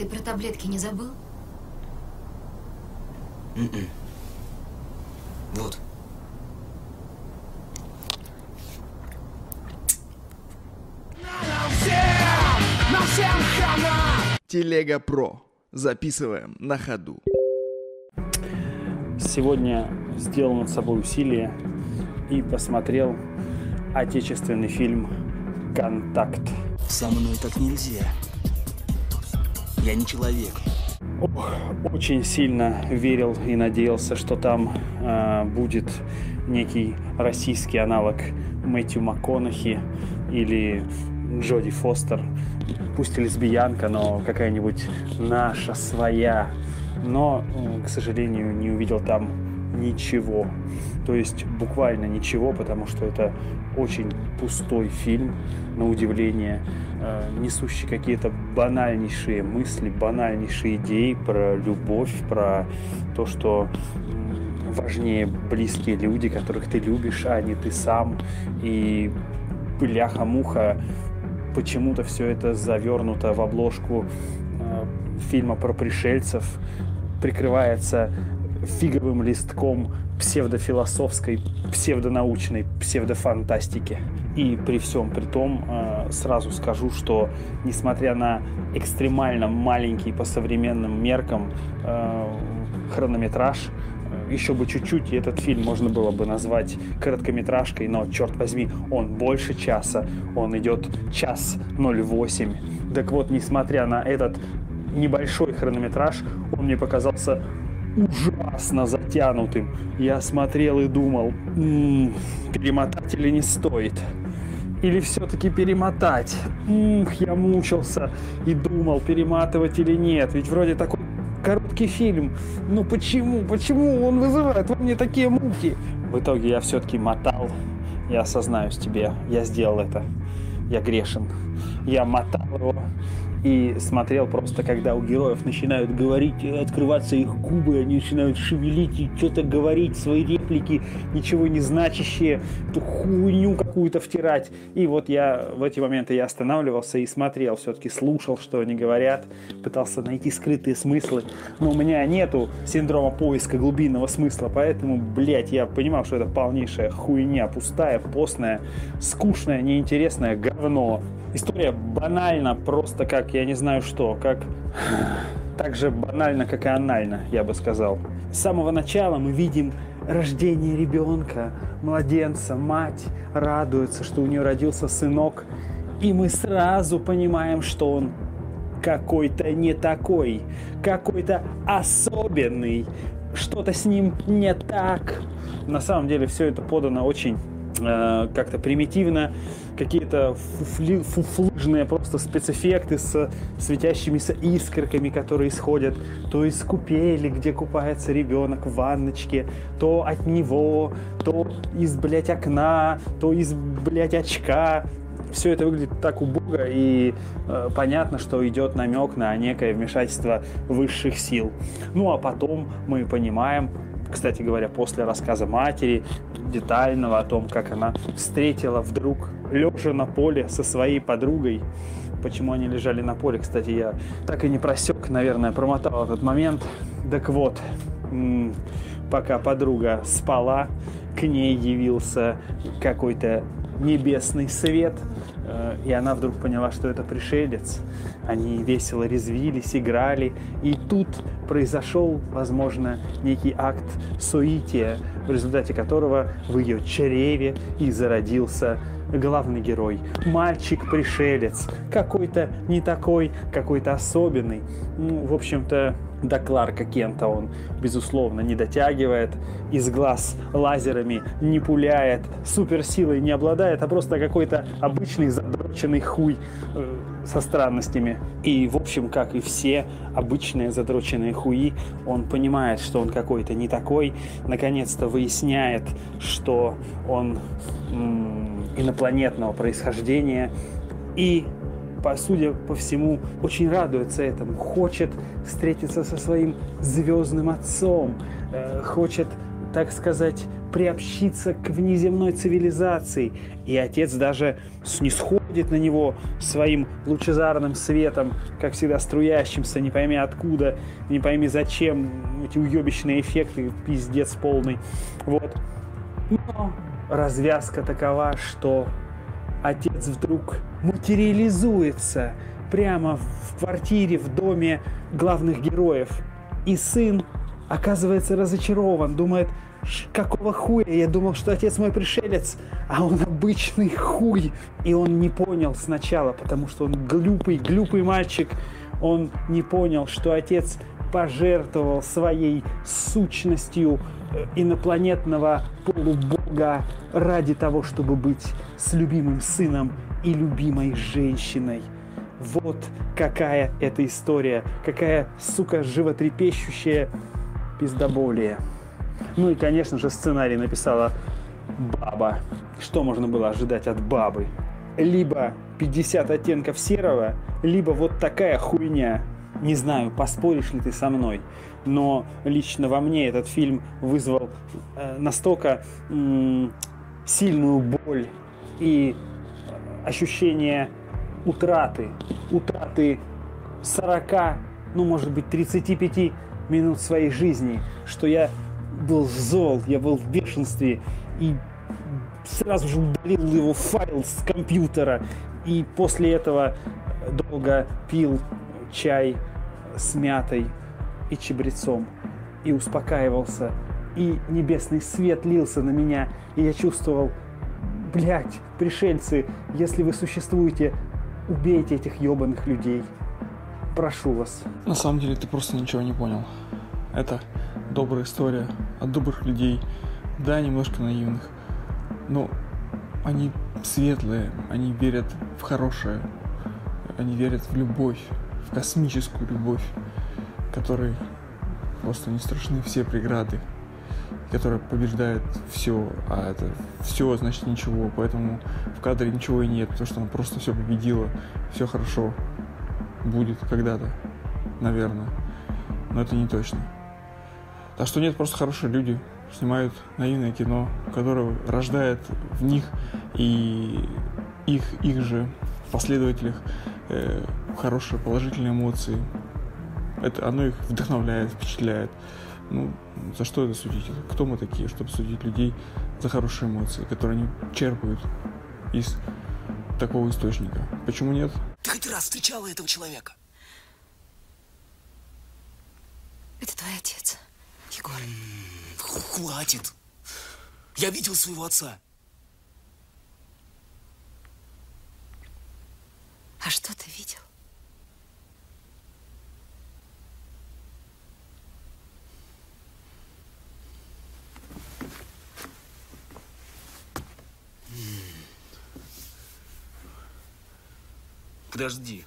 Ты про таблетки не забыл? М-м. Вот. Телега Про. Записываем на ходу. Сегодня сделал над собой усилие и посмотрел отечественный фильм «Контакт». Со мной так нельзя. Я не человек. Очень сильно верил и надеялся, что там э, будет некий российский аналог Мэтью МакКонахи или Джоди Фостер. Пусть и лесбиянка, но какая-нибудь наша, своя. Но, к сожалению, не увидел там ничего. То есть буквально ничего, потому что это очень пустой фильм, на удивление, э, несущий какие-то банальнейшие мысли, банальнейшие идеи про любовь, про то, что важнее близкие люди, которых ты любишь, а не ты сам. И бляха-муха, почему-то все это завернуто в обложку э, фильма про пришельцев, прикрывается фиговым листком псевдофилософской, псевдонаучной, псевдофантастики. И при всем при том э, сразу скажу, что несмотря на экстремально маленький по современным меркам э, хронометраж, еще бы чуть-чуть, и этот фильм можно было бы назвать короткометражкой, но, черт возьми, он больше часа, он идет час 08. Так вот, несмотря на этот небольшой хронометраж, он мне показался ужасно затянутым. Я смотрел и думал, м-м, перемотать или не стоит. Или все-таки перемотать? Ух, я мучился и думал, перематывать или нет. Ведь вроде такой короткий фильм. Ну почему? Почему он вызывает во мне такие муки? В итоге я все-таки мотал. Я осознаюсь тебе, я сделал это. Я грешен. Я мотал его и смотрел просто, когда у героев начинают говорить, открываться их губы, они начинают шевелить и что-то говорить, свои реплики, ничего не значащие, эту хуйню какую-то втирать. И вот я в эти моменты я останавливался и смотрел, все-таки слушал, что они говорят, пытался найти скрытые смыслы. Но у меня нету синдрома поиска глубинного смысла, поэтому, блядь, я понимал, что это полнейшая хуйня, пустая, постная, скучная, неинтересная говно. История банальна, просто как я не знаю что, как так же банально, как и анально, я бы сказал. С самого начала мы видим рождение ребенка, младенца, мать радуется, что у нее родился сынок, и мы сразу понимаем, что он какой-то не такой, какой-то особенный, что-то с ним не так. На самом деле все это подано очень как-то примитивно, какие-то фуфлыжные просто спецэффекты с светящимися искорками, которые исходят то из купели, где купается ребенок в ванночке, то от него, то из, блядь, окна, то из, блядь, очка. Все это выглядит так убого, и э, понятно, что идет намек на некое вмешательство высших сил. Ну а потом мы понимаем, кстати говоря, после рассказа матери, детального о том, как она встретила вдруг, лежа на поле со своей подругой, почему они лежали на поле, кстати, я так и не просек, наверное, промотал этот момент. Так вот, пока подруга спала, к ней явился какой-то небесный свет, э, и она вдруг поняла, что это пришелец. Они весело резвились, играли, и тут произошел, возможно, некий акт соития, в результате которого в ее чреве и зародился главный герой. Мальчик-пришелец, какой-то не такой, какой-то особенный. Ну, в общем-то, до Кларка Кента он, безусловно, не дотягивает, из глаз лазерами не пуляет, суперсилой не обладает, а просто какой-то обычный задроченный хуй э, со странностями. И, в общем, как и все обычные задроченные хуи, он понимает, что он какой-то не такой, наконец-то выясняет, что он м- инопланетного происхождения и по, судя по всему, очень радуется этому, хочет встретиться со своим звездным отцом, э, хочет, так сказать, приобщиться к внеземной цивилизации. И отец даже снисходит на него своим лучезарным светом, как всегда струящимся, не пойми откуда, не пойми зачем, эти уебищные эффекты, пиздец полный. Вот. Но развязка такова, что отец вдруг материализуется прямо в квартире, в доме главных героев. И сын оказывается разочарован, думает, какого хуя? Я думал, что отец мой пришелец, а он обычный хуй. И он не понял сначала, потому что он глупый, глупый мальчик. Он не понял, что отец пожертвовал своей сущностью э, инопланетного полубога ради того, чтобы быть с любимым сыном и любимой женщиной. Вот какая эта история, какая, сука, животрепещущая пиздоболие. Ну и, конечно же, сценарий написала баба. Что можно было ожидать от бабы? Либо 50 оттенков серого, либо вот такая хуйня. Не знаю, поспоришь ли ты со мной, но лично во мне этот фильм вызвал э, настолько сильную боль и ощущение утраты, утраты 40, ну может быть 35 минут своей жизни, что я был зол, я был в бешенстве и сразу же удалил его файл с компьютера и после этого долго пил чай с мятой и чебрецом и успокаивался. И небесный свет лился на меня, и я чувствовал, блядь, пришельцы, если вы существуете, убейте этих ебаных людей. Прошу вас. На самом деле ты просто ничего не понял. Это добрая история от добрых людей, да, немножко наивных, но они светлые, они верят в хорошее, они верят в любовь, космическую любовь, которой просто не страшны все преграды, которая побеждает все, а это все значит ничего, поэтому в кадре ничего и нет, потому что она просто все победила, все хорошо будет когда-то, наверное, но это не точно. Так что нет, просто хорошие люди снимают наивное кино, которое рождает в них и их, их же последователях э, хорошие положительные эмоции. Это, оно их вдохновляет, впечатляет. Ну, за что это судить? Кто мы такие, чтобы судить людей за хорошие эмоции, которые они черпают из такого источника? Почему нет? Ты хоть раз встречала этого человека? Это твой отец. Егор. Хватит. Я видел своего отца. А что ты видел? Подожди.